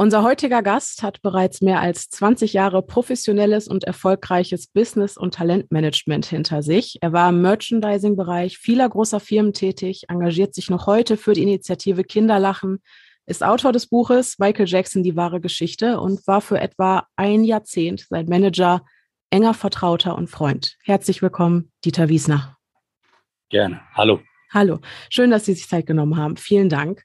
Unser heutiger Gast hat bereits mehr als 20 Jahre professionelles und erfolgreiches Business- und Talentmanagement hinter sich. Er war im Merchandising-Bereich vieler großer Firmen tätig, engagiert sich noch heute für die Initiative Kinderlachen, ist Autor des Buches Michael Jackson, die wahre Geschichte und war für etwa ein Jahrzehnt sein Manager, enger Vertrauter und Freund. Herzlich willkommen, Dieter Wiesner. Gerne. Hallo. Hallo. Schön, dass Sie sich Zeit genommen haben. Vielen Dank.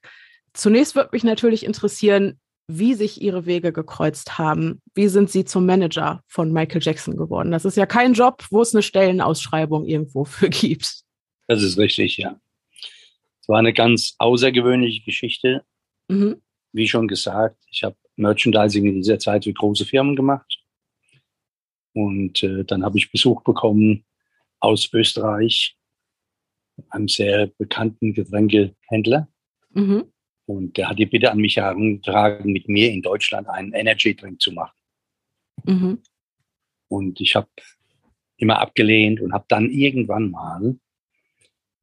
Zunächst würde mich natürlich interessieren, wie sich ihre Wege gekreuzt haben. Wie sind sie zum Manager von Michael Jackson geworden? Das ist ja kein Job, wo es eine Stellenausschreibung irgendwo für gibt. Das ist richtig, ja. Es war eine ganz außergewöhnliche Geschichte. Mhm. Wie schon gesagt, ich habe Merchandising in dieser Zeit für große Firmen gemacht. Und äh, dann habe ich Besuch bekommen aus Österreich, einem sehr bekannten Getränkehändler. Mhm. Und der hat die Bitte an mich herangetragen, mit mir in Deutschland einen Energy Drink zu machen. Mhm. Und ich habe immer abgelehnt und habe dann irgendwann mal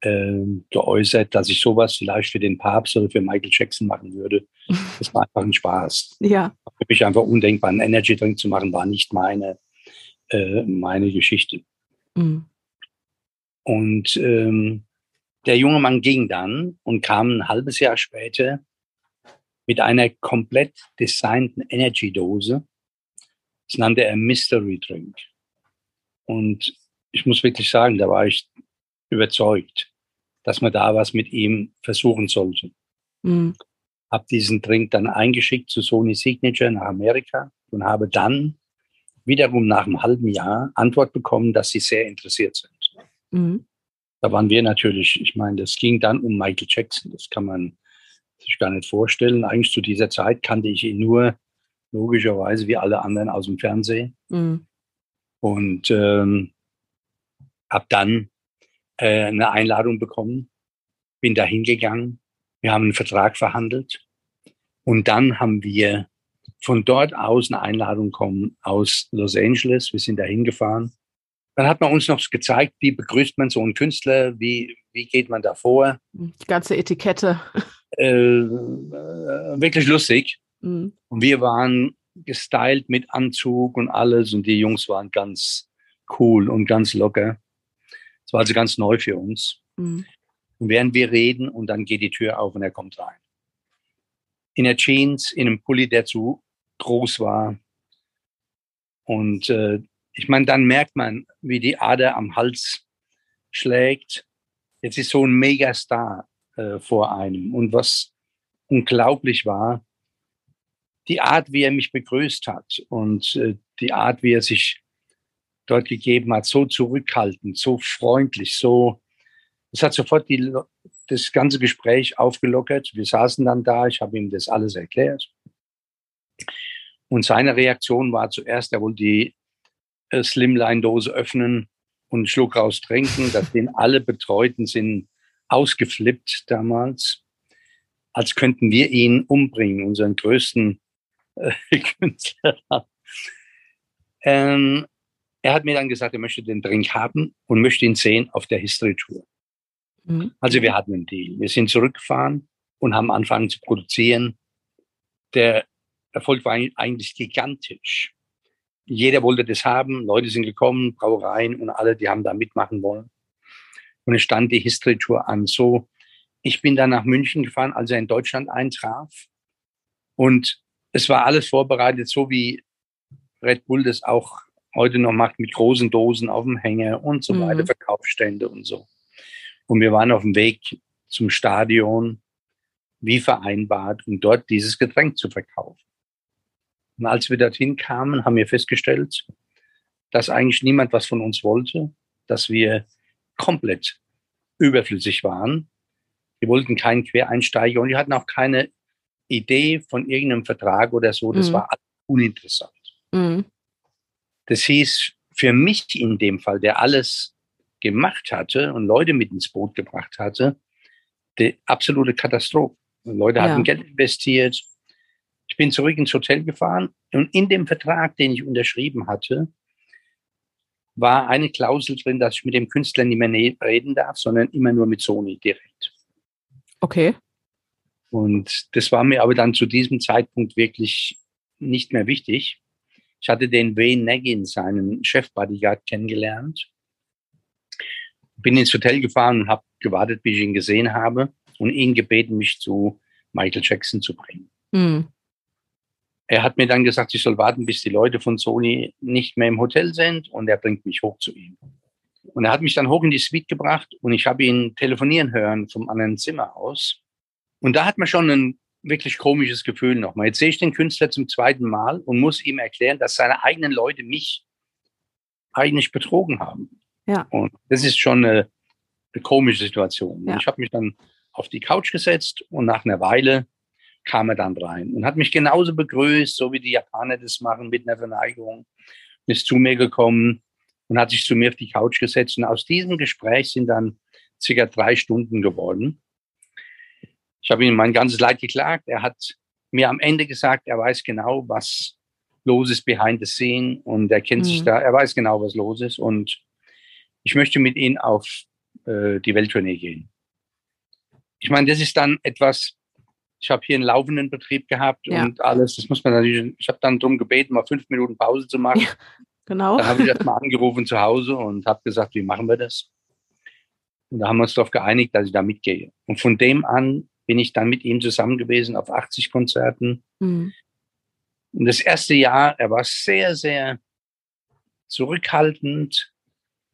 äh, geäußert, dass ich sowas vielleicht für den Papst oder für Michael Jackson machen würde. Das war einfach ein Spaß. Ja. Für mich einfach undenkbar, einen Energy Drink zu machen, war nicht meine, äh, meine Geschichte. Mhm. Und ähm, der junge Mann ging dann und kam ein halbes Jahr später mit einer komplett designten Energy-Dose. Das nannte er Mystery Drink. Und ich muss wirklich sagen, da war ich überzeugt, dass man da was mit ihm versuchen sollte. Mhm. Habe diesen Drink dann eingeschickt zu Sony Signature nach Amerika und habe dann wiederum nach einem halben Jahr Antwort bekommen, dass sie sehr interessiert sind. Mhm da waren wir natürlich, ich meine, das ging dann um Michael Jackson. Das kann man sich gar nicht vorstellen. Eigentlich zu dieser Zeit kannte ich ihn nur logischerweise wie alle anderen aus dem Fernsehen. Mhm. Und ähm, habe dann äh, eine Einladung bekommen, bin da hingegangen. Wir haben einen Vertrag verhandelt. Und dann haben wir von dort aus eine Einladung bekommen aus Los Angeles. Wir sind da hingefahren dann hat man uns noch gezeigt, wie begrüßt man so einen Künstler, wie, wie geht man da vor. Die ganze Etikette. Äh, äh, wirklich lustig. Mhm. Und wir waren gestylt mit Anzug und alles und die Jungs waren ganz cool und ganz locker. Es war also ganz neu für uns. Mhm. Und während wir reden und dann geht die Tür auf und er kommt rein. In der Jeans, in einem Pulli, der zu groß war. Und äh, ich meine, dann merkt man, wie die Ader am Hals schlägt. Jetzt ist so ein Megastar äh, vor einem. Und was unglaublich war, die Art, wie er mich begrüßt hat und äh, die Art, wie er sich dort gegeben hat, so zurückhaltend, so freundlich, so, es hat sofort die, das ganze Gespräch aufgelockert. Wir saßen dann da, ich habe ihm das alles erklärt. Und seine Reaktion war zuerst, er wollte die Slimline-Dose öffnen und einen Schluck raus trinken. Da sind alle Betreuten sind ausgeflippt damals, als könnten wir ihn umbringen, unseren größten äh, Künstler. Ähm, er hat mir dann gesagt, er möchte den Drink haben und möchte ihn sehen auf der History Tour. Mhm. Also wir hatten einen Deal. Wir sind zurückgefahren und haben angefangen zu produzieren. Der Erfolg war eigentlich gigantisch jeder wollte das haben, Leute sind gekommen, Brauereien und alle, die haben da mitmachen wollen. Und es stand die History Tour an. So, ich bin dann nach München gefahren, als er in Deutschland eintraf. Und es war alles vorbereitet, so wie Red Bull das auch heute noch macht, mit großen Dosen auf dem Hänger und so mhm. weiter, Verkaufsstände und so. Und wir waren auf dem Weg zum Stadion, wie vereinbart, um dort dieses Getränk zu verkaufen. Und als wir dorthin kamen, haben wir festgestellt, dass eigentlich niemand was von uns wollte, dass wir komplett überflüssig waren. Die wollten keinen Quereinsteiger und die hatten auch keine Idee von irgendeinem Vertrag oder so. Das mhm. war uninteressant. Mhm. Das hieß für mich in dem Fall, der alles gemacht hatte und Leute mit ins Boot gebracht hatte, die absolute Katastrophe. Leute ja. hatten Geld investiert, ich bin zurück ins Hotel gefahren und in dem Vertrag, den ich unterschrieben hatte, war eine Klausel drin, dass ich mit dem Künstler nicht mehr ne-, reden darf, sondern immer nur mit Sony direkt. Okay. Und das war mir aber dann zu diesem Zeitpunkt wirklich nicht mehr wichtig. Ich hatte den Wayne Nagin, seinen Chefbodyguard, kennengelernt. Bin ins Hotel gefahren und habe gewartet, bis ich ihn gesehen habe und ihn gebeten, mich zu Michael Jackson zu bringen. Mhm. Er hat mir dann gesagt, ich soll warten, bis die Leute von Sony nicht mehr im Hotel sind und er bringt mich hoch zu ihm. Und er hat mich dann hoch in die Suite gebracht und ich habe ihn telefonieren hören vom anderen Zimmer aus. Und da hat man schon ein wirklich komisches Gefühl nochmal. Jetzt sehe ich den Künstler zum zweiten Mal und muss ihm erklären, dass seine eigenen Leute mich eigentlich betrogen haben. Ja. Und das ist schon eine, eine komische Situation. Ja. Ich habe mich dann auf die Couch gesetzt und nach einer Weile kam er dann rein und hat mich genauso begrüßt, so wie die Japaner das machen, mit einer Verneigung. Ist zu mir gekommen und hat sich zu mir auf die Couch gesetzt. Und aus diesem Gespräch sind dann circa drei Stunden geworden. Ich habe ihm mein ganzes Leid geklagt. Er hat mir am Ende gesagt, er weiß genau, was los ist behind the scene und er kennt mhm. sich da, er weiß genau, was los ist und ich möchte mit ihm auf äh, die Welttournee gehen. Ich meine, das ist dann etwas, ich habe hier einen laufenden Betrieb gehabt ja. und alles, das muss man natürlich, ich habe dann darum gebeten, mal fünf Minuten Pause zu machen. Ja, genau. Dann habe ich erst mal angerufen zu Hause und habe gesagt, wie machen wir das? Und da haben wir uns darauf geeinigt, dass ich da mitgehe. Und von dem an bin ich dann mit ihm zusammen gewesen auf 80 Konzerten. Mhm. Und das erste Jahr, er war sehr, sehr zurückhaltend,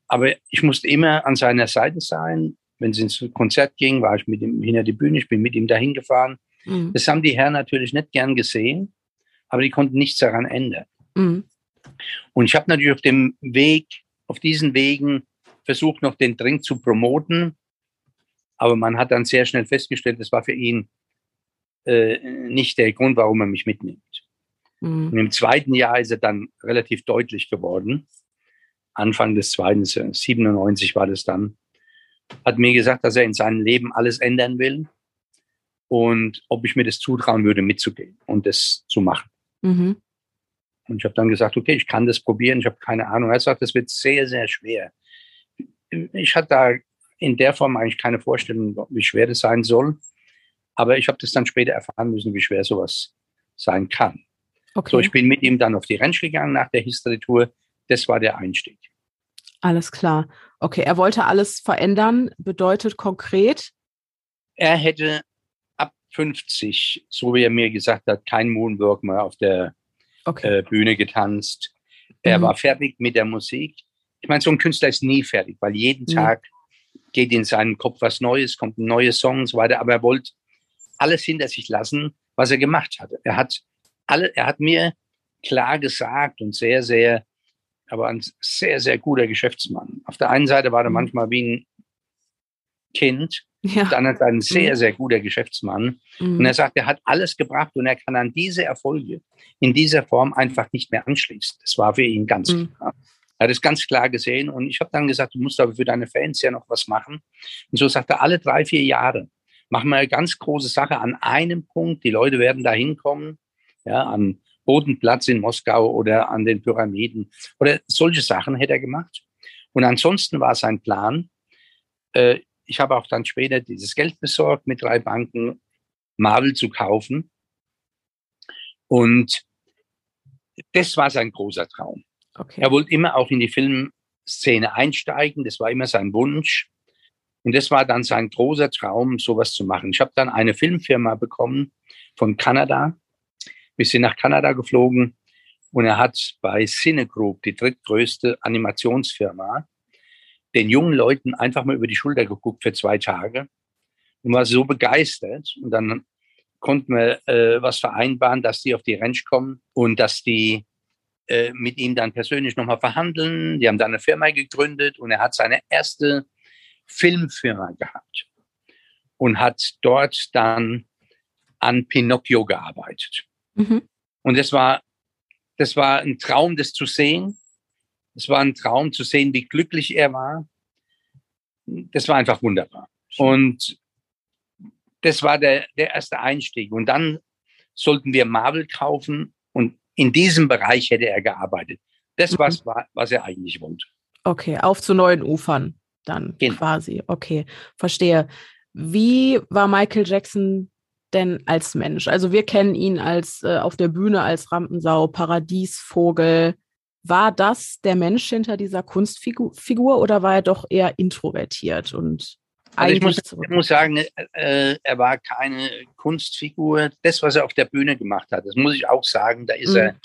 aber ich musste immer an seiner Seite sein. Wenn es ins Konzert ging, war ich mit ihm hinter die Bühne, ich bin mit ihm dahin gefahren. Mhm. Das haben die Herren natürlich nicht gern gesehen, aber die konnten nichts daran ändern. Mhm. Und ich habe natürlich auf dem Weg, auf diesen Wegen versucht, noch den Drink zu promoten. Aber man hat dann sehr schnell festgestellt, das war für ihn äh, nicht der Grund, warum er mich mitnimmt. Mhm. Und im zweiten Jahr ist er dann relativ deutlich geworden. Anfang des zweiten, 97 war das dann, hat mir gesagt, dass er in seinem Leben alles ändern will und ob ich mir das zutrauen würde, mitzugehen und das zu machen. Mhm. Und ich habe dann gesagt, okay, ich kann das probieren, ich habe keine Ahnung. Er sagt, das wird sehr, sehr schwer. Ich hatte da in der Form eigentlich keine Vorstellung, wie schwer das sein soll. Aber ich habe das dann später erfahren müssen, wie schwer sowas sein kann. Okay. So, ich bin mit ihm dann auf die Ranch gegangen nach der History-Tour. Das war der Einstieg. Alles klar. Okay, er wollte alles verändern, bedeutet konkret? Er hätte 50, so wie er mir gesagt hat, kein Moonwork mehr auf der okay. äh, Bühne getanzt. Er mhm. war fertig mit der Musik. Ich meine, so ein Künstler ist nie fertig, weil jeden mhm. Tag geht in seinen Kopf was Neues, kommt ein neuer Song und so weiter. Aber er wollte alles hinter sich lassen, was er gemacht hatte. Er hat alle, er hat mir klar gesagt und sehr, sehr aber ein sehr, sehr guter Geschäftsmann. Auf der einen Seite war er mhm. manchmal wie ein Kind, ja. auf der anderen Seite ein sehr, sehr guter Geschäftsmann. Mhm. Und er sagt, er hat alles gebracht und er kann an diese Erfolge in dieser Form einfach nicht mehr anschließen. Das war für ihn ganz mhm. klar. Er hat es ganz klar gesehen und ich habe dann gesagt, du musst aber für deine Fans ja noch was machen. Und so sagt er, alle drei, vier Jahre machen wir eine ganz große Sache an einem Punkt. Die Leute werden da hinkommen, ja, an Bodenplatz in Moskau oder an den Pyramiden oder solche Sachen hätte er gemacht. Und ansonsten war sein Plan, äh, ich habe auch dann später dieses Geld besorgt mit drei Banken, Marvel zu kaufen. Und das war sein großer Traum. Okay. Er wollte immer auch in die Filmszene einsteigen, das war immer sein Wunsch. Und das war dann sein großer Traum, sowas zu machen. Ich habe dann eine Filmfirma bekommen von Kanada, wir sind nach Kanada geflogen und er hat bei Cinegroup, die drittgrößte Animationsfirma, den jungen Leuten einfach mal über die Schulter geguckt für zwei Tage und war so begeistert. Und dann konnten wir äh, was vereinbaren, dass die auf die Ranch kommen und dass die äh, mit ihm dann persönlich nochmal verhandeln. Die haben dann eine Firma gegründet und er hat seine erste Filmfirma gehabt und hat dort dann an Pinocchio gearbeitet. Mhm. Und das war, das war ein Traum, das zu sehen. Es war ein Traum zu sehen, wie glücklich er war. Das war einfach wunderbar. Und das war der, der erste Einstieg. Und dann sollten wir Marvel kaufen und in diesem Bereich hätte er gearbeitet. Das mhm. was, war, was er eigentlich wollte. Okay, auf zu neuen Ufern dann genau. quasi. Okay, verstehe. Wie war Michael Jackson denn als Mensch? Also wir kennen ihn als äh, auf der Bühne als Rampensau, Paradiesvogel. War das der Mensch hinter dieser Kunstfigur oder war er doch eher introvertiert und also ich muss, ich muss, sagen, äh, er war keine Kunstfigur. Das, was er auf der Bühne gemacht hat, das muss ich auch sagen, da ist mhm. er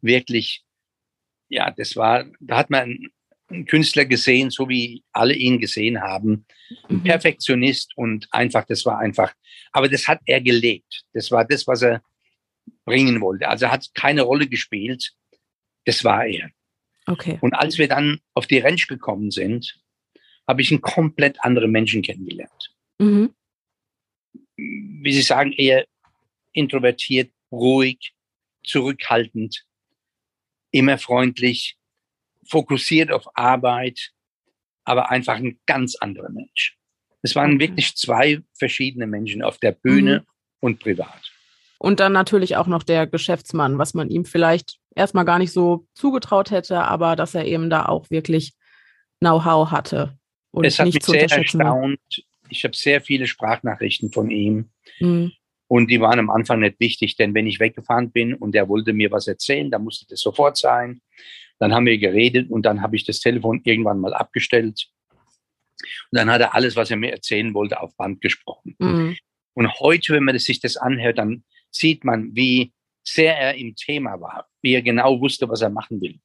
wirklich, ja, das war, da hat man einen Künstler gesehen, so wie alle ihn gesehen haben. Ein mhm. Perfektionist und einfach, das war einfach, aber das hat er gelebt. Das war das, was er bringen wollte. Also er hat keine Rolle gespielt. Das war er. Okay. Und als wir dann auf die Ranch gekommen sind, habe ich einen komplett anderen Menschen kennengelernt. Mhm. Wie Sie sagen, eher introvertiert, ruhig, zurückhaltend, immer freundlich, fokussiert auf Arbeit, aber einfach ein ganz anderer Mensch. Es waren okay. wirklich zwei verschiedene Menschen auf der Bühne mhm. und privat. Und dann natürlich auch noch der Geschäftsmann, was man ihm vielleicht erstmal gar nicht so zugetraut hätte, aber dass er eben da auch wirklich Know-how hatte. Und es hat mich sehr erstaunt. Ich habe sehr viele Sprachnachrichten von ihm. Mhm. Und die waren am Anfang nicht wichtig, denn wenn ich weggefahren bin und er wollte mir was erzählen, dann musste das sofort sein. Dann haben wir geredet und dann habe ich das Telefon irgendwann mal abgestellt. Und dann hat er alles, was er mir erzählen wollte, auf Band gesprochen. Mhm. Und heute, wenn man sich das anhört, dann sieht man, wie sehr er im Thema war, wie er genau wusste, was er machen will.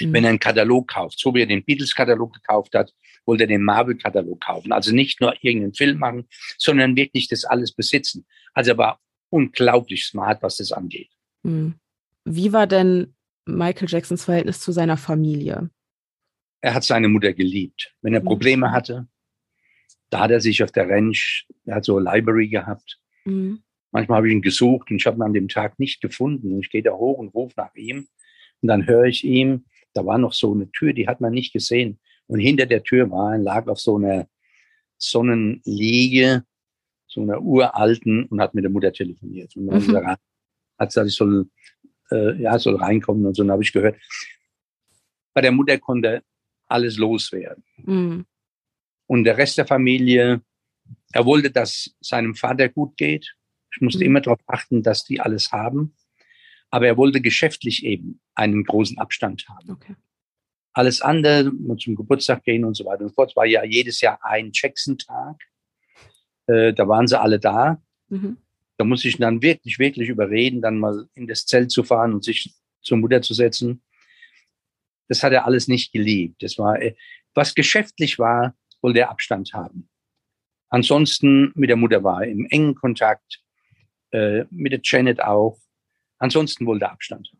Mhm. Wenn er einen Katalog kauft, so wie er den Beatles-Katalog gekauft hat, wollte er den Marvel-Katalog kaufen. Also nicht nur irgendeinen Film machen, sondern wirklich das alles besitzen. Also er war unglaublich smart, was das angeht. Mhm. Wie war denn Michael Jacksons Verhältnis zu seiner Familie? Er hat seine Mutter geliebt. Wenn er mhm. Probleme hatte, da hat er sich auf der Ranch, er hat so eine Library gehabt. Mhm. Manchmal habe ich ihn gesucht und ich habe ihn an dem Tag nicht gefunden. Und ich gehe da hoch und rufe nach ihm. Und dann höre ich ihm, da war noch so eine Tür, die hat man nicht gesehen. Und hinter der Tür war ein, lag auf so einer Sonnenliege, so einer uralten und hat mit der Mutter telefoniert. Und dann mhm. hat gesagt, ich soll, äh, ja, soll reinkommen und so. Und habe ich gehört, bei der Mutter konnte alles loswerden. Mhm. Und der Rest der Familie, er wollte, dass seinem Vater gut geht. Ich musste mhm. immer darauf achten, dass die alles haben. Aber er wollte geschäftlich eben einen großen Abstand haben. Okay. Alles andere, zum Geburtstag gehen und so weiter und fort. Es war ja jedes Jahr ein Jackson-Tag. Äh, da waren sie alle da. Mhm. Da musste ich dann wirklich, wirklich überreden, dann mal in das Zelt zu fahren und sich zur Mutter zu setzen. Das hat er alles nicht geliebt. Das war, äh, was geschäftlich war, wollte er Abstand haben. Ansonsten mit der Mutter war er im engen Kontakt, äh, mit der Janet auch. Ansonsten wollte er Abstand.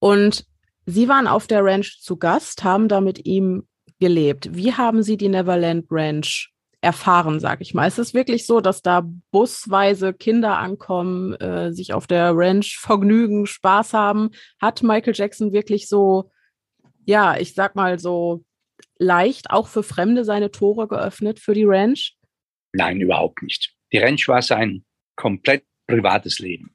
Und Sie waren auf der Ranch zu Gast, haben da mit ihm gelebt. Wie haben Sie die Neverland Ranch erfahren, sag ich mal? Ist es wirklich so, dass da busweise Kinder ankommen, äh, sich auf der Ranch vergnügen, Spaß haben? Hat Michael Jackson wirklich so, ja, ich sag mal so leicht auch für Fremde seine Tore geöffnet für die Ranch? Nein, überhaupt nicht. Die Ranch war sein komplett privates Leben.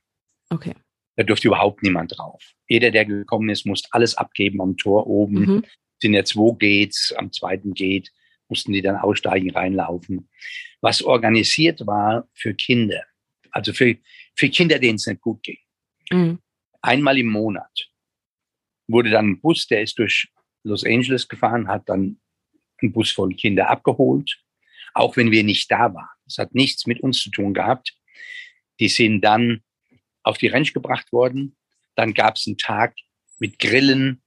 Okay. Da durfte überhaupt niemand drauf. Jeder, der gekommen ist, musste alles abgeben am Tor oben. Mhm. Sind ja zwei Gates, am zweiten Gate mussten die dann aussteigen, reinlaufen. Was organisiert war für Kinder, also für, für Kinder, denen es nicht gut ging. Mhm. Einmal im Monat wurde dann ein Bus, der ist durch Los Angeles gefahren, hat dann einen Bus voll Kinder abgeholt, auch wenn wir nicht da waren. Das hat nichts mit uns zu tun gehabt. Die sind dann auf die Ranch gebracht worden. Dann gab es einen Tag mit Grillen,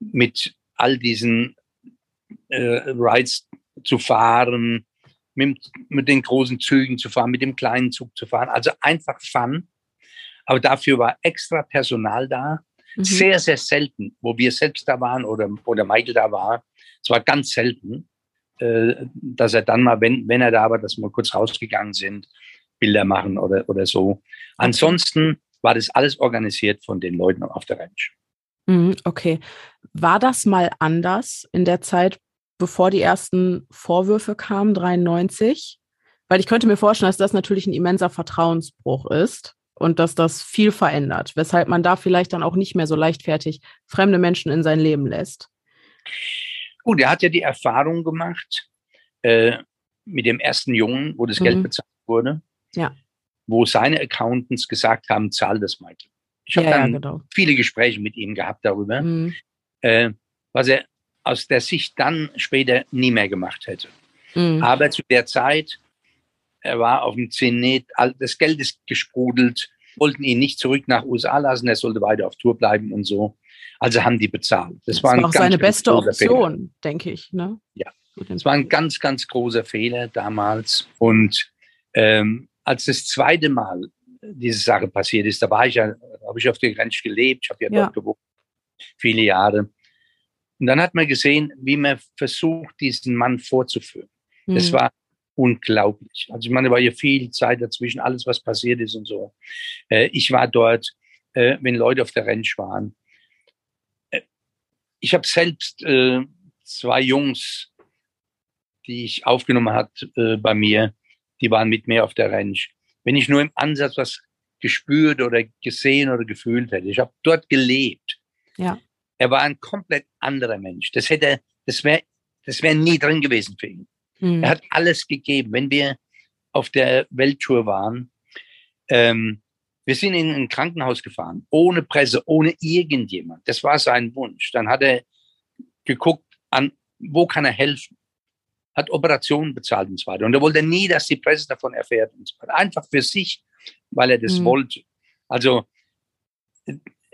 mit all diesen äh, Rides zu fahren, mit, mit den großen Zügen zu fahren, mit dem kleinen Zug zu fahren. Also einfach Fun. Aber dafür war extra Personal da. Mhm. Sehr, sehr selten, wo wir selbst da waren oder, oder Michael da war. Es war ganz selten, äh, dass er dann mal, wenn, wenn er da war, dass wir kurz rausgegangen sind, Bilder machen oder, oder so. Ansonsten war das alles organisiert von den Leuten auf der Ranch. Mhm, okay. War das mal anders in der Zeit, bevor die ersten Vorwürfe kamen, 93? Weil ich könnte mir vorstellen, dass das natürlich ein immenser Vertrauensbruch ist und dass das viel verändert, weshalb man da vielleicht dann auch nicht mehr so leichtfertig fremde Menschen in sein Leben lässt. Gut, er hat ja die Erfahrung gemacht äh, mit dem ersten Jungen, wo das mhm. Geld bezahlt wurde. Ja. wo seine Accountants gesagt haben, zahl das Michael. Ich habe ja, dann ja, genau. viele Gespräche mit ihm gehabt darüber, mhm. äh, was er aus der Sicht dann später nie mehr gemacht hätte. Mhm. Aber zu der Zeit, er war auf dem Zenit, das Geld ist gesprudelt, wollten ihn nicht zurück nach USA lassen, er sollte weiter auf Tour bleiben und so. Also haben die bezahlt. Das, das war, war auch seine beste Option, Fehler. denke ich. Ne? Ja, das war ein ganz, ganz großer Fehler damals. Und ähm, als das zweite Mal diese Sache passiert ist, da war ich ja, habe ich auf der Grenze gelebt, ich habe ja, ja dort gewohnt, viele Jahre. Und dann hat man gesehen, wie man versucht, diesen Mann vorzuführen. Mhm. Das war unglaublich. Also ich meine, war ja viel Zeit dazwischen, alles, was passiert ist und so. Äh, ich war dort, äh, wenn Leute auf der Ranch waren. Äh, ich habe selbst zwei Jungs, die ich aufgenommen hat bei mir, die waren mit mir auf der Ranch. Wenn ich nur im Ansatz was gespürt oder gesehen oder gefühlt hätte. Ich habe dort gelebt. Ja. Er war ein komplett anderer Mensch. Das hätte, das wäre, das wäre nie drin gewesen für ihn. Mhm. Er hat alles gegeben. Wenn wir auf der Welttour waren, ähm, wir sind in ein Krankenhaus gefahren, ohne Presse, ohne irgendjemand. Das war sein Wunsch. Dann hat er geguckt, an wo kann er helfen, hat Operationen bezahlt und so weiter. Und er wollte nie, dass die Presse davon erfährt und so weiter. Einfach für sich, weil er das mhm. wollte. Also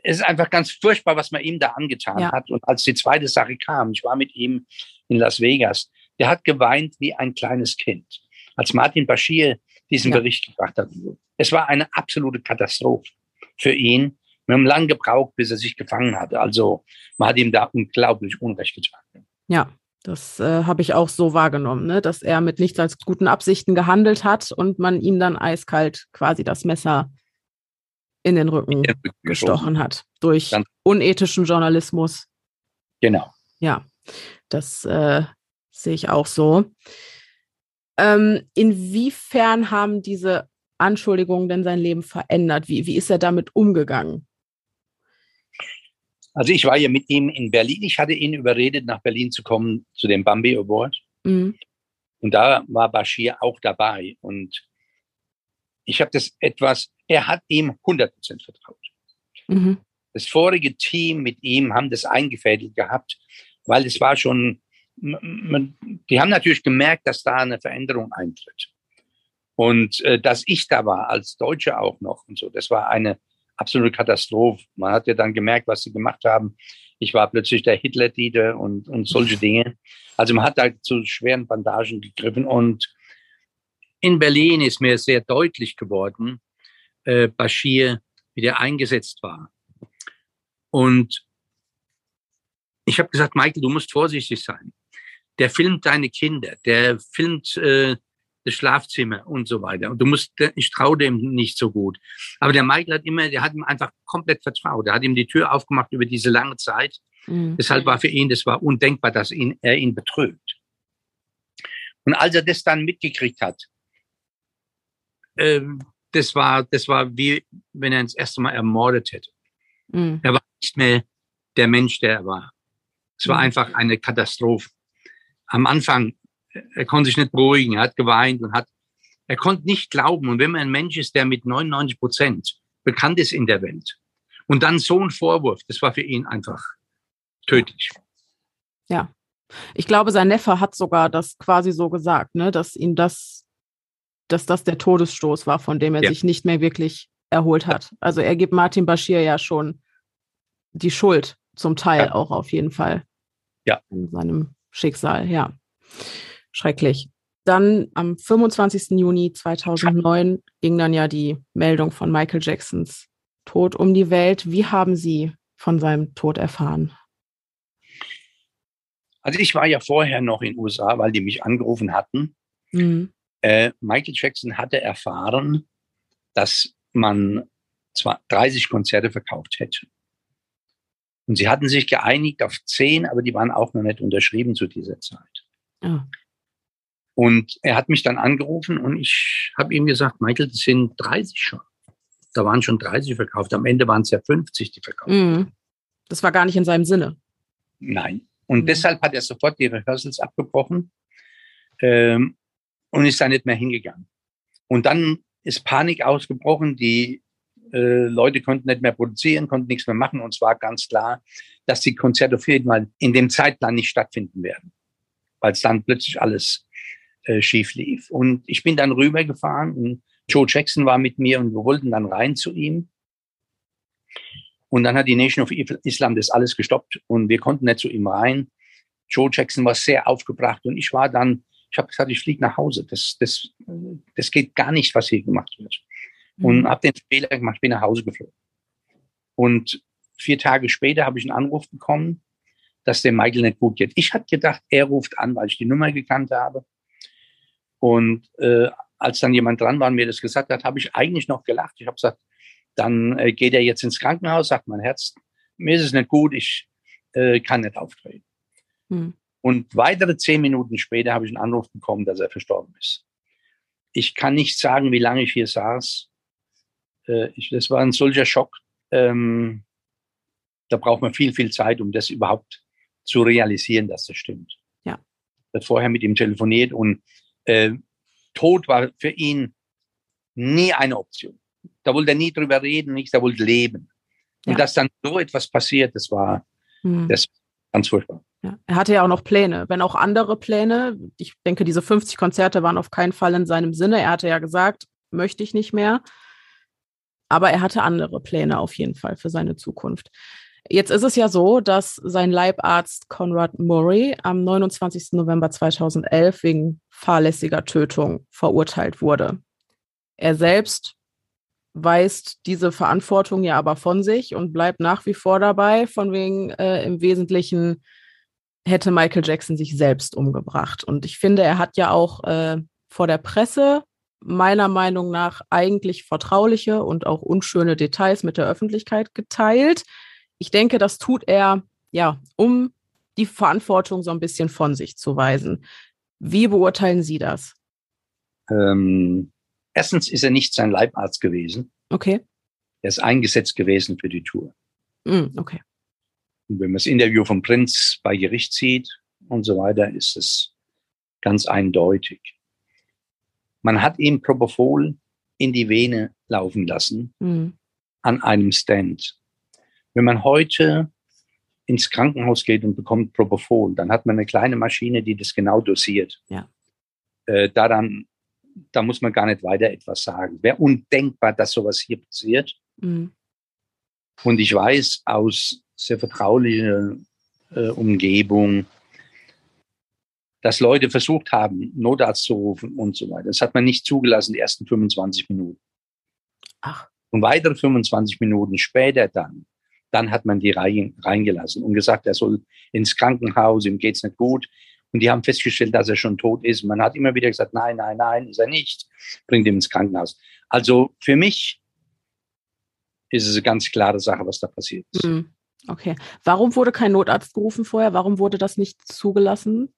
es ist einfach ganz furchtbar, was man ihm da angetan ja. hat. Und als die zweite Sache kam, ich war mit ihm in Las Vegas, der hat geweint wie ein kleines Kind. Als Martin Bashir diesen ja. Bericht gebracht hat. Es war eine absolute Katastrophe für ihn. Wir haben lange gebraucht, bis er sich gefangen hatte. Also man hat ihm da unglaublich Unrecht getan. Ja, das äh, habe ich auch so wahrgenommen, ne? dass er mit nichts als guten Absichten gehandelt hat und man ihm dann eiskalt quasi das Messer in den Rücken, gestochen hat durch Ganz unethischen Journalismus. Genau. Ja, das äh, sehe ich auch so. Ähm, inwiefern haben diese Anschuldigungen denn sein Leben verändert? Wie, wie ist er damit umgegangen? Also ich war ja mit ihm in Berlin. Ich hatte ihn überredet, nach Berlin zu kommen zu dem Bambi Award. Mhm. Und da war Bashir auch dabei. Und ich habe das etwas, er hat ihm 100 Prozent vertraut. Mhm. Das vorige Team mit ihm haben das eingefädelt gehabt, weil es war schon, die haben natürlich gemerkt, dass da eine Veränderung eintritt. Und äh, dass ich da war, als Deutsche auch noch und so, das war eine absolute Katastrophe. Man hat ja dann gemerkt, was sie gemacht haben. Ich war plötzlich der Hitler-Dieter und, und solche Dinge. Also man hat da zu schweren Bandagen gegriffen und in Berlin ist mir sehr deutlich geworden, äh, Bashir, wie der eingesetzt war. Und ich habe gesagt, Michael, du musst vorsichtig sein. Der filmt deine Kinder, der filmt äh, das Schlafzimmer und so weiter. Und du musst, ich traue dem nicht so gut. Aber der Michael hat immer, der hat ihm einfach komplett vertraut. Er hat ihm die Tür aufgemacht über diese lange Zeit. Mhm. Deshalb war für ihn, das war undenkbar, dass ihn, er ihn betrügt. Und als er das dann mitgekriegt hat, äh, das war, das war wie, wenn er ihn das erste Mal ermordet hätte. Mhm. Er war nicht mehr der Mensch, der er war. Es war mhm. einfach eine Katastrophe. Am Anfang er konnte sich nicht beruhigen, er hat geweint und hat, er konnte nicht glauben. Und wenn man ein Mensch ist, der mit 99 Prozent bekannt ist in der Welt und dann so ein Vorwurf, das war für ihn einfach tödlich. Ja. Ich glaube, sein Neffe hat sogar das quasi so gesagt, ne, dass ihm das, dass das der Todesstoß war, von dem er ja. sich nicht mehr wirklich erholt hat. Also er gibt Martin Bashir ja schon die Schuld zum Teil ja. auch auf jeden Fall. Ja. In seinem Schicksal, ja. Schrecklich. Dann am 25. Juni 2009 ging dann ja die Meldung von Michael Jacksons Tod um die Welt. Wie haben Sie von seinem Tod erfahren? Also ich war ja vorher noch in den USA, weil die mich angerufen hatten. Mhm. Äh, Michael Jackson hatte erfahren, dass man zwar 30 Konzerte verkauft hätte. Und sie hatten sich geeinigt auf 10, aber die waren auch noch nicht unterschrieben zu dieser Zeit. Oh. Und er hat mich dann angerufen und ich habe ihm gesagt, Michael, das sind 30 schon. Da waren schon 30 verkauft. Am Ende waren es ja 50, die verkauft mm. Das war gar nicht in seinem Sinne. Nein. Und mm. deshalb hat er sofort die Rehearsals abgebrochen ähm, und ist da nicht mehr hingegangen. Und dann ist Panik ausgebrochen. Die äh, Leute konnten nicht mehr produzieren, konnten nichts mehr machen. Und es war ganz klar, dass die Konzerte auf jeden Fall in dem Zeitplan nicht stattfinden werden, weil es dann plötzlich alles äh, schief lief. Und ich bin dann rübergefahren und Joe Jackson war mit mir und wir wollten dann rein zu ihm. Und dann hat die Nation of Islam das alles gestoppt und wir konnten nicht zu ihm rein. Joe Jackson war sehr aufgebracht und ich war dann, ich habe gesagt, ich fliege nach Hause. Das, das, das geht gar nicht, was hier gemacht wird. Mhm. Und habe den Fehler gemacht, bin nach Hause geflogen. Und vier Tage später habe ich einen Anruf bekommen, dass der Michael nicht gut geht. Ich hatte gedacht, er ruft an, weil ich die Nummer gekannt habe. Und äh, als dann jemand dran war und mir das gesagt hat, habe ich eigentlich noch gelacht. Ich habe gesagt, dann äh, geht er jetzt ins Krankenhaus, sagt mein Herz, mir ist es nicht gut, ich äh, kann nicht auftreten. Hm. Und weitere zehn Minuten später habe ich einen Anruf bekommen, dass er verstorben ist. Ich kann nicht sagen, wie lange ich hier saß. Äh, ich, das war ein solcher Schock. Ähm, da braucht man viel, viel Zeit, um das überhaupt zu realisieren, dass das stimmt. Ja. Ich habe vorher mit ihm telefoniert und äh, Tod war für ihn nie eine Option. Da wollte er nie drüber reden, nicht, er wollte leben. Und ja. dass dann so etwas passiert, das war, hm. das ganz furchtbar. Ja. Er hatte ja auch noch Pläne, wenn auch andere Pläne. Ich denke, diese 50 Konzerte waren auf keinen Fall in seinem Sinne. Er hatte ja gesagt, möchte ich nicht mehr. Aber er hatte andere Pläne auf jeden Fall für seine Zukunft. Jetzt ist es ja so, dass sein Leibarzt Conrad Murray am 29. November 2011 wegen fahrlässiger Tötung verurteilt wurde. Er selbst weist diese Verantwortung ja aber von sich und bleibt nach wie vor dabei, von wegen äh, im Wesentlichen hätte Michael Jackson sich selbst umgebracht. Und ich finde, er hat ja auch äh, vor der Presse meiner Meinung nach eigentlich vertrauliche und auch unschöne Details mit der Öffentlichkeit geteilt. Ich denke, das tut er, ja, um die Verantwortung so ein bisschen von sich zu weisen. Wie beurteilen Sie das? Ähm, erstens ist er nicht sein Leibarzt gewesen. Okay. Er ist eingesetzt gewesen für die Tour. Mm, okay. Und wenn man das Interview vom Prinz bei Gericht sieht und so weiter, ist es ganz eindeutig. Man hat ihm Propofol in die Vene laufen lassen mm. an einem Stand. Wenn man heute ins Krankenhaus geht und bekommt Propofol, dann hat man eine kleine Maschine, die das genau dosiert. Ja. Äh, daran, da muss man gar nicht weiter etwas sagen. Wäre undenkbar, dass sowas hier passiert. Mhm. Und ich weiß aus sehr vertraulicher äh, Umgebung, dass Leute versucht haben, Notarzt zu rufen und so weiter. Das hat man nicht zugelassen, die ersten 25 Minuten. Ach. Und weitere 25 Minuten später dann dann hat man die reingelassen und gesagt, er soll ins Krankenhaus, ihm geht's nicht gut. Und die haben festgestellt, dass er schon tot ist. Man hat immer wieder gesagt, nein, nein, nein, ist er nicht. Bringt ihn ins Krankenhaus. Also für mich ist es eine ganz klare Sache, was da passiert ist. Hm, okay. Warum wurde kein Notarzt gerufen vorher? Warum wurde das nicht zugelassen?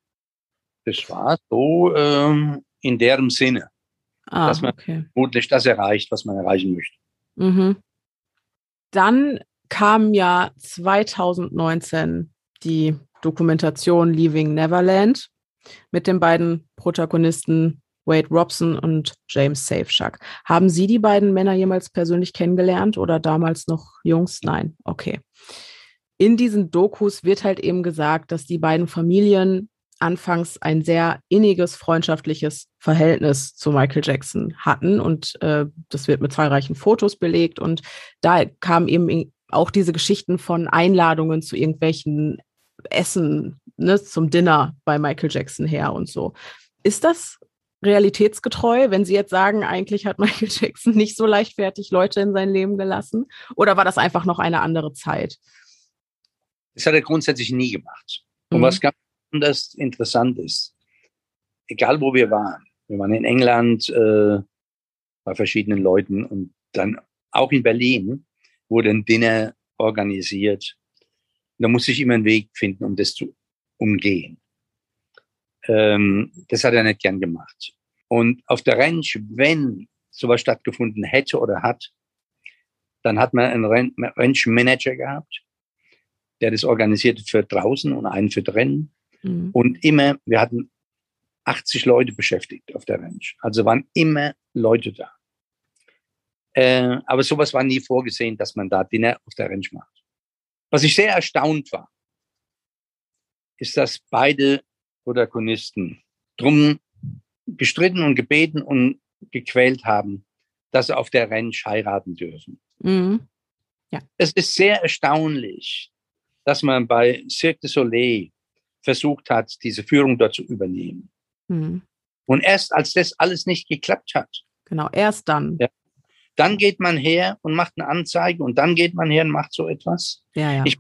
Das war so ähm, in deren Sinne, ah, dass man okay. vermutlich das erreicht, was man erreichen möchte. Mhm. Dann kam ja 2019 die Dokumentation Leaving Neverland mit den beiden Protagonisten Wade Robson und James Safeshack. Haben Sie die beiden Männer jemals persönlich kennengelernt oder damals noch Jungs? Nein, okay. In diesen Dokus wird halt eben gesagt, dass die beiden Familien anfangs ein sehr inniges freundschaftliches Verhältnis zu Michael Jackson hatten und äh, das wird mit zahlreichen Fotos belegt und da kam eben auch diese Geschichten von Einladungen zu irgendwelchen Essen, ne, zum Dinner bei Michael Jackson her und so. Ist das realitätsgetreu, wenn Sie jetzt sagen, eigentlich hat Michael Jackson nicht so leichtfertig Leute in sein Leben gelassen? Oder war das einfach noch eine andere Zeit? Das hat er grundsätzlich nie gemacht. Und mhm. was ganz anders interessant ist, egal wo wir waren, wir waren in England äh, bei verschiedenen Leuten und dann auch in Berlin, wurde ein Dinner organisiert. Da musste ich immer einen Weg finden, um das zu umgehen. Ähm, das hat er nicht gern gemacht. Und auf der Ranch, wenn sowas stattgefunden hätte oder hat, dann hat man einen Ranch-Manager gehabt, der das organisierte für draußen und einen für drinnen. Mhm. Und immer, wir hatten 80 Leute beschäftigt auf der Ranch. Also waren immer Leute da. Äh, aber sowas war nie vorgesehen, dass man da Dinner auf der Ranch macht. Was ich sehr erstaunt war, ist, dass beide Protagonisten drum gestritten und gebeten und gequält haben, dass sie auf der Ranch heiraten dürfen. Mhm. Ja. Es ist sehr erstaunlich, dass man bei Cirque du Soleil versucht hat, diese Führung dort zu übernehmen. Mhm. Und erst als das alles nicht geklappt hat. Genau, erst dann. Ja, dann geht man her und macht eine Anzeige und dann geht man her und macht so etwas. Ja, ja. Ich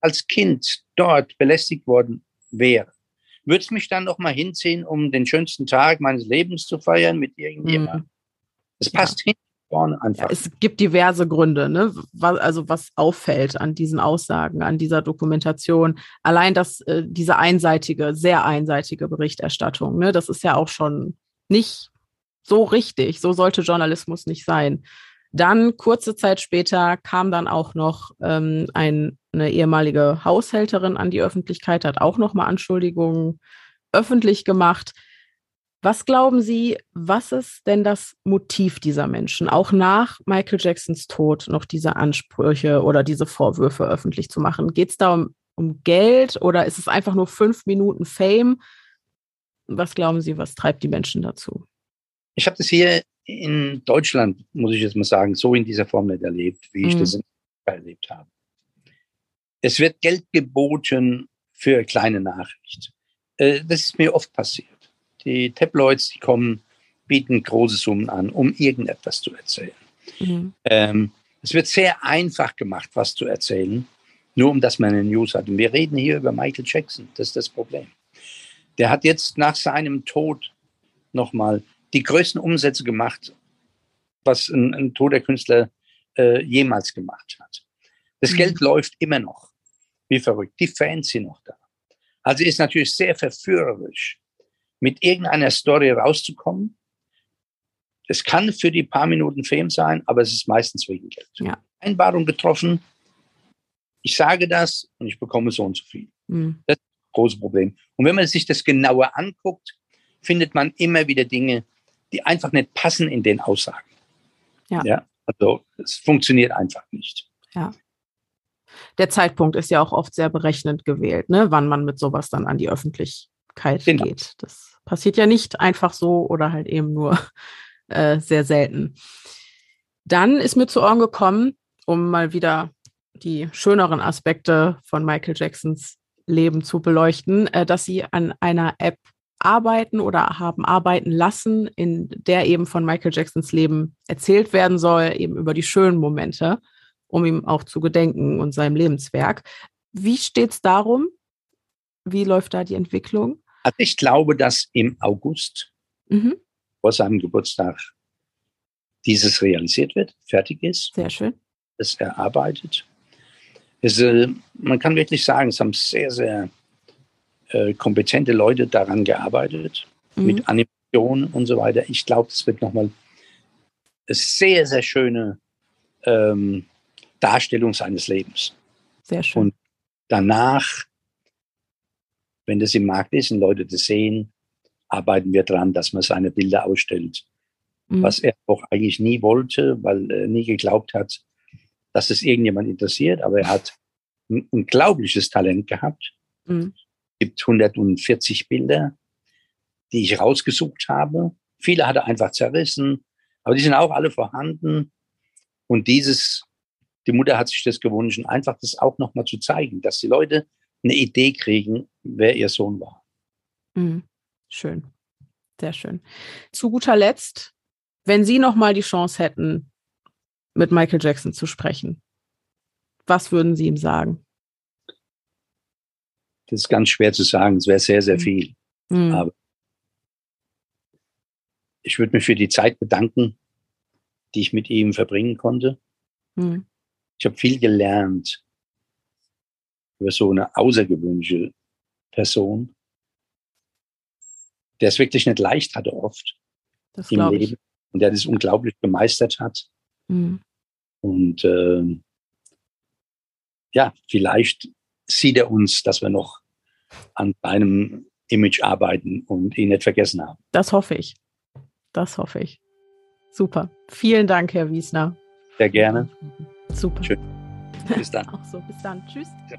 als Kind dort belästigt worden wäre, würde es mich dann noch mal hinziehen, um den schönsten Tag meines Lebens zu feiern mit irgendjemandem. Mhm. Es passt ja. hin vorne einfach. Ja, es gibt diverse Gründe, ne? Was, also was auffällt an diesen Aussagen, an dieser Dokumentation. Allein das, äh, diese einseitige, sehr einseitige Berichterstattung, ne? Das ist ja auch schon nicht so richtig. So sollte Journalismus nicht sein. Dann, kurze Zeit später, kam dann auch noch ähm, ein, eine ehemalige Haushälterin an die Öffentlichkeit, hat auch nochmal Anschuldigungen öffentlich gemacht. Was glauben Sie, was ist denn das Motiv dieser Menschen, auch nach Michael Jacksons Tod noch diese Ansprüche oder diese Vorwürfe öffentlich zu machen? Geht es da um, um Geld oder ist es einfach nur fünf Minuten Fame? Was glauben Sie, was treibt die Menschen dazu? Ich habe das hier in Deutschland, muss ich jetzt mal sagen, so in dieser Form nicht erlebt, wie ich mhm. das in erlebt habe. Es wird Geld geboten für eine kleine Nachricht. Äh, das ist mir oft passiert. Die Tabloids, die kommen, bieten große Summen an, um irgendetwas zu erzählen. Mhm. Ähm, es wird sehr einfach gemacht, was zu erzählen, nur um dass man eine News hat. Und wir reden hier über Michael Jackson, das ist das Problem. Der hat jetzt nach seinem Tod nochmal die größten Umsätze gemacht, was ein, ein toter Künstler äh, jemals gemacht hat. Das mhm. Geld läuft immer noch, wie verrückt. Die Fans sind noch da. Also ist natürlich sehr verführerisch, mit irgendeiner Story rauszukommen. Es kann für die paar Minuten Fame sein, aber es ist meistens wegen Geld. Ja. Einbarung getroffen. Ich sage das und ich bekomme so und so viel. Mhm. Das ist ein großes Problem. Und wenn man sich das genauer anguckt, findet man immer wieder Dinge, die einfach nicht passen in den Aussagen. Ja. ja also es funktioniert einfach nicht. Ja. Der Zeitpunkt ist ja auch oft sehr berechnend gewählt, ne? wann man mit sowas dann an die Öffentlichkeit genau. geht. Das passiert ja nicht einfach so oder halt eben nur äh, sehr selten. Dann ist mir zu Ohren gekommen, um mal wieder die schöneren Aspekte von Michael Jacksons Leben zu beleuchten, äh, dass sie an einer App arbeiten oder haben arbeiten lassen, in der eben von Michael Jacksons Leben erzählt werden soll, eben über die schönen Momente, um ihm auch zu gedenken und seinem Lebenswerk. Wie steht es darum? Wie läuft da die Entwicklung? Also ich glaube, dass im August mhm. vor seinem Geburtstag dieses realisiert wird, fertig ist. Sehr schön. Es erarbeitet. Es, äh, man kann wirklich sagen, es haben sehr, sehr äh, kompetente Leute daran gearbeitet, mhm. mit Animation und so weiter. Ich glaube, es wird nochmal eine sehr, sehr schöne ähm, Darstellung seines Lebens. Sehr schön. Und danach, wenn das im Markt ist und Leute das sehen, arbeiten wir daran, dass man seine Bilder ausstellt. Mhm. Was er auch eigentlich nie wollte, weil er nie geglaubt hat, dass es irgendjemand interessiert. Aber er hat ein unglaubliches Talent gehabt. Mhm gibt 140 Bilder, die ich rausgesucht habe. Viele hat er einfach zerrissen, aber die sind auch alle vorhanden. Und dieses, die Mutter hat sich das gewünscht, einfach das auch nochmal zu zeigen, dass die Leute eine Idee kriegen, wer ihr Sohn war. Mhm. Schön, sehr schön. Zu guter Letzt, wenn Sie nochmal die Chance hätten, mit Michael Jackson zu sprechen, was würden Sie ihm sagen? Das ist ganz schwer zu sagen. Es wäre sehr, sehr mhm. viel. Mhm. Aber ich würde mich für die Zeit bedanken, die ich mit ihm verbringen konnte. Mhm. Ich habe viel gelernt über so eine außergewöhnliche Person, der es wirklich nicht leicht hatte oft das im Leben ich. und der das unglaublich gemeistert hat. Mhm. Und äh, ja, vielleicht sieht er uns, dass wir noch an seinem Image arbeiten und ihn nicht vergessen haben. Das hoffe ich. Das hoffe ich. Super. Vielen Dank, Herr Wiesner. Sehr gerne. Super. Schön. Bis dann. Auch so. Bis dann. Tschüss. Ja.